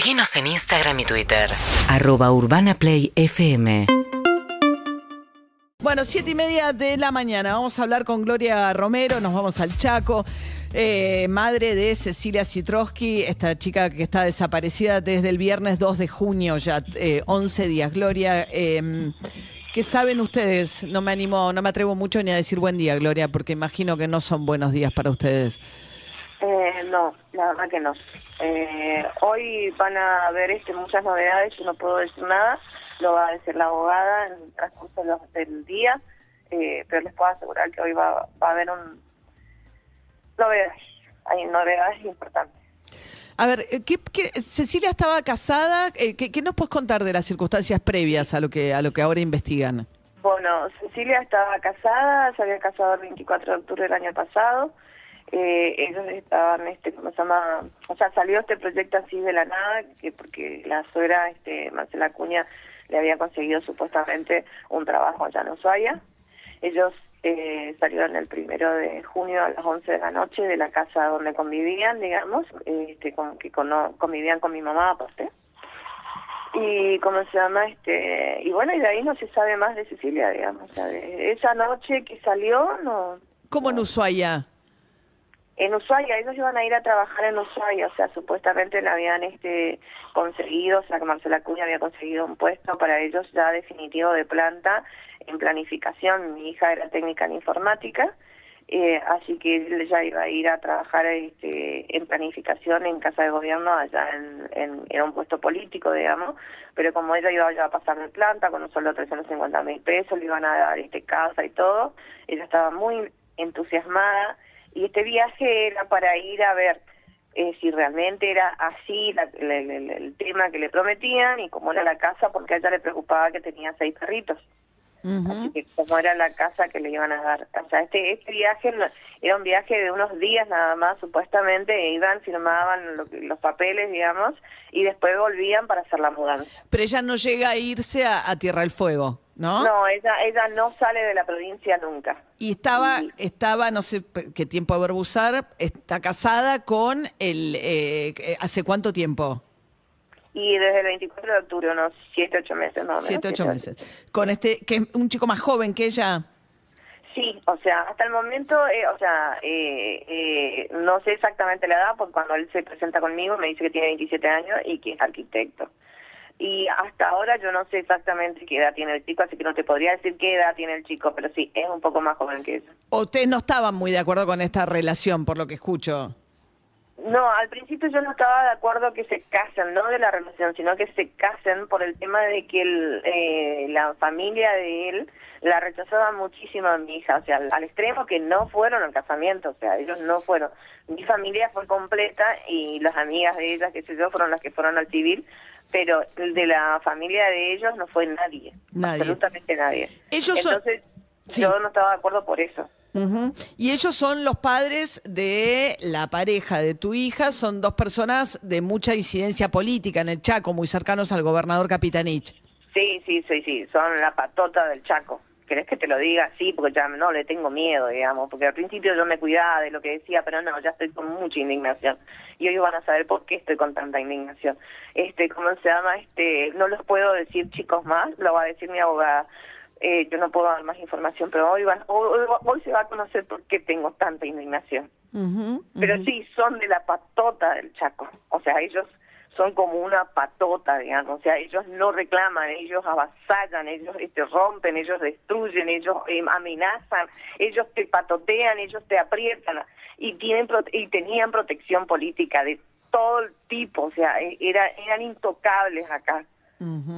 Seguinos en Instagram y Twitter. Arroba Urbana Play FM. Bueno, siete y media de la mañana. Vamos a hablar con Gloria Romero, nos vamos al Chaco. eh, madre de Cecilia Citrosky, esta chica que está desaparecida desde el viernes 2 de junio, ya eh, 11 días. Gloria, eh, ¿qué saben ustedes? No me animo, no me atrevo mucho ni a decir buen día, Gloria, porque imagino que no son buenos días para ustedes. Eh, no, la verdad que no. Eh, hoy van a haber este, muchas novedades, yo no puedo decir nada, lo va a decir la abogada en el transcurso de los- del día, eh, pero les puedo asegurar que hoy va, va a haber un novedades, hay novedades importantes. A ver, eh, ¿qué, qué- Cecilia estaba casada. eh, ¿qué, qué nos puedes contar de las circunstancias previas a lo que, a lo que ahora investigan? Bueno, Cecilia estaba casada, se había casado el 24 de octubre del año pasado. Eh, ellos estaban, este, ¿cómo se llama? O sea, salió este proyecto así de la nada, que porque la suegra, este, Marcela Cuña, le había conseguido supuestamente un trabajo allá en Ushuaia. Ellos eh, salieron el primero de junio a las 11 de la noche de la casa donde convivían, digamos, este, con, que cono- convivían con mi mamá aparte y cómo se llama este y bueno y de ahí no se sabe más de Cecilia digamos o sea, de esa noche que salió no ¿Cómo en Ushuaia? En Ushuaia ellos iban a ir a trabajar en Ushuaia o sea supuestamente le habían este conseguido o sea que Marcela Cuña había conseguido un puesto para ellos ya definitivo de planta en planificación. Mi hija era técnica en informática eh, así que él ya iba a ir a trabajar este, en planificación en casa de gobierno allá en, en, era un puesto político digamos pero como ella iba a pasar de planta con un de 350 mil pesos le iban a dar este casa y todo ella estaba muy entusiasmada y este viaje era para ir a ver eh, si realmente era así la- el, el- el tema que le prometían y cómo era la casa porque a ella le preocupaba que tenía seis perritos Así que como era la casa que le iban a dar. O sea, este, este viaje era un viaje de unos días nada más, supuestamente, e iban, firmaban lo los papeles, digamos, y después volvían para hacer la mudanza. Pero ella no llega a irse a, a Tierra del Fuego, ¿no? No, ella, ella no sale de la provincia nunca. Y estaba, Sí. estaba, no sé qué tiempo haber usar, está casada con el, eh, ¿hace cuánto tiempo? Y desde el 24 de octubre, unos 7, 8 meses, ¿no? Siete, ocho meses. Con este, que es un chico más joven que ella. Sí, o sea, hasta el momento, eh, o sea, eh, eh, no sé exactamente la edad, porque cuando él se presenta conmigo me dice que tiene 27 años y que es arquitecto. Y hasta ahora yo no sé exactamente qué edad tiene el chico, así que no te podría decir qué edad tiene el chico, pero sí, es un poco más joven que eso. ¿O ustedes no estaban muy de acuerdo con esta relación, por lo que escucho? No, al principio yo no estaba de acuerdo que se casen, no de la relación, sino que se casen por el tema de que el, eh, la familia de él la rechazaba muchísimo a mi hija, o sea, al, al extremo que no fueron al casamiento, o sea, ellos no fueron. Mi familia fue completa y las amigas de ella, que sé yo, fueron las que fueron al civil, pero el de la familia de ellos no fue nadie, Nadie. absolutamente nadie. Ellos son- Entonces, Sí. yo no estaba de acuerdo por eso. Ujú. Y ellos son los padres de la pareja de tu hija, son dos personas de mucha incidencia política en el Chaco, muy cercanos al gobernador Capitanich. Sí, sí, sí, sí, son la patota del Chaco. ¿Querés que te lo diga así? Porque ya no le tengo miedo, digamos, porque al principio yo me cuidaba de lo que decía, pero no, ya estoy con mucha indignación. Y hoy van a saber por qué estoy con tanta indignación. Este, ¿cómo se llama? Este, no los puedo decir chicos más, lo va a decir mi abogada. Eh, yo no puedo dar más información, pero hoy, van, hoy, hoy- se va a conocer por qué tengo tanta indignación. Pero sí, son de la patota del Chaco. O sea, ellos son como una patota, digamos. O sea, ellos no reclaman, ellos avasallan, ellos este, rompen, ellos destruyen, ellos eh, amenazan, ellos te patotean, ellos te aprietan. Y, tienen y tenían protección política de todo tipo. O sea, e- era, eran intocables acá.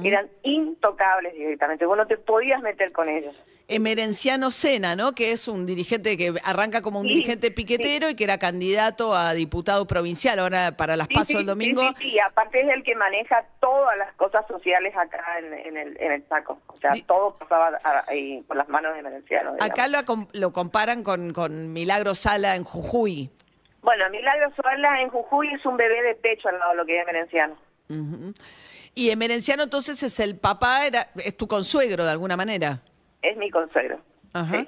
Eran intocables directamente. Vos no te podías meter con ellos. Emerenciano Sena, ¿no? Que es un dirigente que arranca como un Sí, dirigente piquetero y que era candidato a diputado provincial ahora para las Sí, pasos el domingo. Sí, aparte es el que maneja todas las cosas sociales acá en, en el, en el Chaco. O sea, todo pasaba ahí por las manos de Merenciano. digamos. Acá lo, lo comparan con, con Milagro Sala en Jujuy. Bueno, Milagro Suárez en Jujuy es un bebé de pecho al lado de lo que es Merenciano. Ujú. Y Emerenciano entonces es el papá, era, es tu consuegro de alguna manera. Es mi consuegro. Ajá. ¿sí?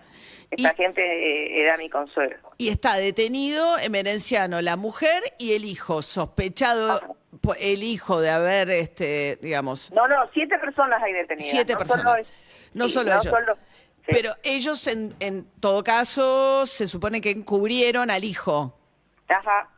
Esta Y- gente eh, era mi consuegro. Y está detenido Emerenciano, la mujer y el hijo, sospechado, po- el hijo de haber, este, digamos, No, no, siete personas hay detenidas. siete no personas. Solo no sí, solo no ellos. solo- sí. Pero ellos, en, en todo caso, se supone que encubrieron al hijo. Ajá.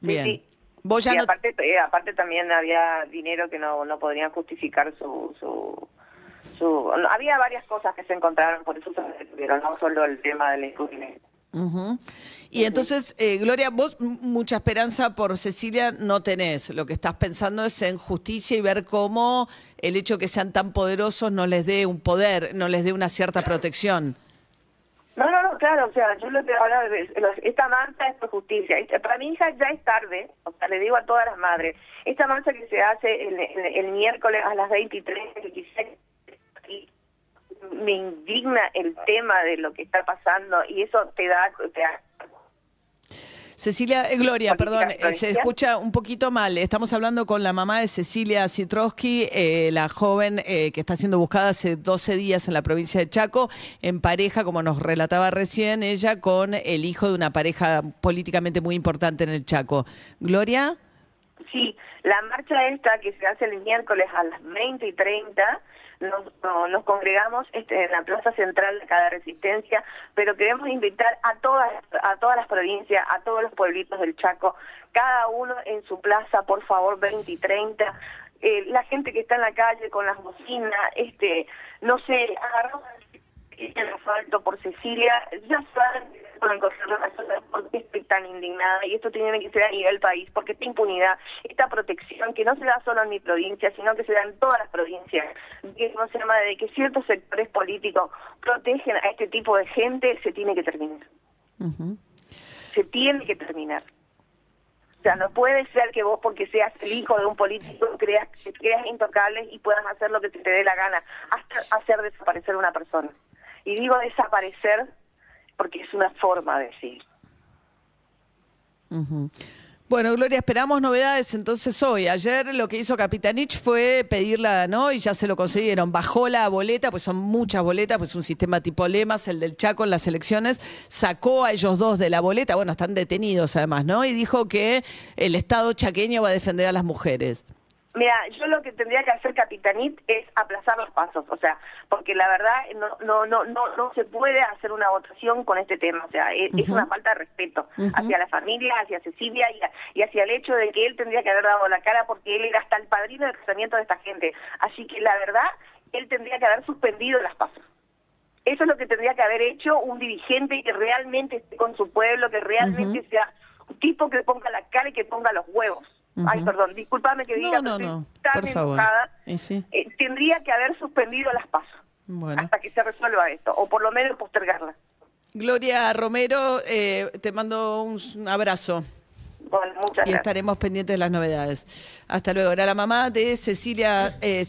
Sí, Bien. Sí. Vos ya Y no. aparte, eh, aparte también había dinero que no, no podrían justificar su, su, había varias cosas que se encontraron, por eso se detuvieron, no solo el tema del encubrimiento. Ujú. Y entonces, eh, Gloria, vos mucha esperanza por Cecilia no tenés. Lo que estás pensando es en justicia y ver cómo el hecho que sean tan poderosos no les dé un poder, no les dé una cierta protección. Claro, o sea, yo lo que ahora, esta marcha es por justicia. Para mi hija ya es tarde, o sea, le digo a todas las madres, esta marcha que se hace el, el- el miércoles a las 23, 26, y me indigna el tema de lo que está pasando y eso te da... Te da Cecilia, eh, Gloria, perdón, eh, se escucha un poquito mal. Estamos hablando con la mamá de Cecilia Citrowski, eh, la joven eh, que está siendo buscada hace 12 días en la provincia de Chaco, en pareja, como nos relataba recién ella, con el hijo de una pareja políticamente muy importante en el Chaco. Gloria. Sí, la marcha esta que se hace el miércoles a las 20 y 30, nos, no- nos congregamos este, en la plaza central de cada resistencia, pero queremos invitar a todas, a todas las provincias, a todos los pueblitos del Chaco, cada uno en su plaza, por favor, 20 y 30. Eh, la gente que está en la calle con las bocinas, este, no sé, agarramos el asfalto por Cecilia, ya saben por qué estoy tan indignada y esto tiene que ser a nivel país, porque esta impunidad, esta protección que no se da solo en mi provincia, sino que se da en todas las provincias, que no se llama de que ciertos sectores políticos protegen a este tipo de gente, se tiene que terminar. Se tiene que terminar. O sea, no puede ser que vos, porque seas el hijo de un político, creas creas intocable y puedas hacer lo que te dé la gana, hasta hacer desaparecer una persona. Y digo desaparecer porque es una forma de decir. Bueno, Gloria, esperamos novedades entonces hoy. Ayer lo que hizo Capitanich fue pedirla, ¿no? Y ya se lo concedieron. Bajó la boleta, pues son muchas boletas, pues un sistema tipo lemas, el del Chaco en las elecciones. Sacó a ellos dos de la boleta, bueno, están detenidos además, ¿no? Y dijo que el Estado chaqueño va a defender a las mujeres. Mira, yo lo que tendría que hacer Capitanit es aplazar los pasos, o sea, porque la verdad no no no no no se puede hacer una votación con este tema, o sea, es, es una falta de respeto hacia la familia, hacia Cecilia y hacia el hecho de que él tendría que haber dado la cara porque él era hasta el padrino del casamiento de esta gente. Así que la verdad, él tendría que haber suspendido las pasos. Eso es lo que tendría que haber hecho un dirigente que realmente esté con su pueblo, que realmente sea un tipo que ponga la cara y que ponga los huevos. Ay, perdón, discúlpame que No, diga, no, no, estoy tan por enojada. Sí. Eh, tendría que haber suspendido las pasos Bueno. hasta que se resuelva esto, o por lo menos postergarla. Gloria Romero, eh, te mando un abrazo. Bueno, muchas Y estaremos pendientes de las novedades. Hasta luego. Era la mamá de Cecilia eh,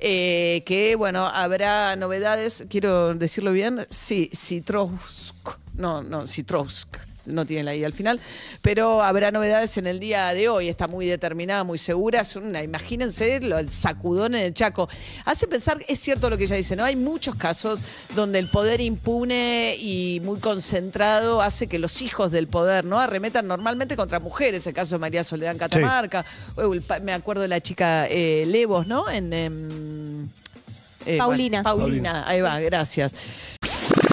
eh, que, bueno, habrá novedades. Quiero decirlo bien. Sí, Citrowsk. No, no, Citrowsk. No tiene la I al final. Pero habrá novedades en el día de hoy. Está muy determinada, muy segura. Es una, imagínense lo- el sacudón en el Chaco. Hace pensar, es cierto lo que ella dice, ¿no? Hay muchos casos donde el poder impune y muy concentrado hace que los hijos del poder, ¿no? Arremetan normalmente contra mujeres. El caso de María Soledad en Catamarca. o el pa- me acuerdo de la chica eh, Levos, ¿no? En. em, eh, Paulina. bueno, Paulina, ahí va, gracias.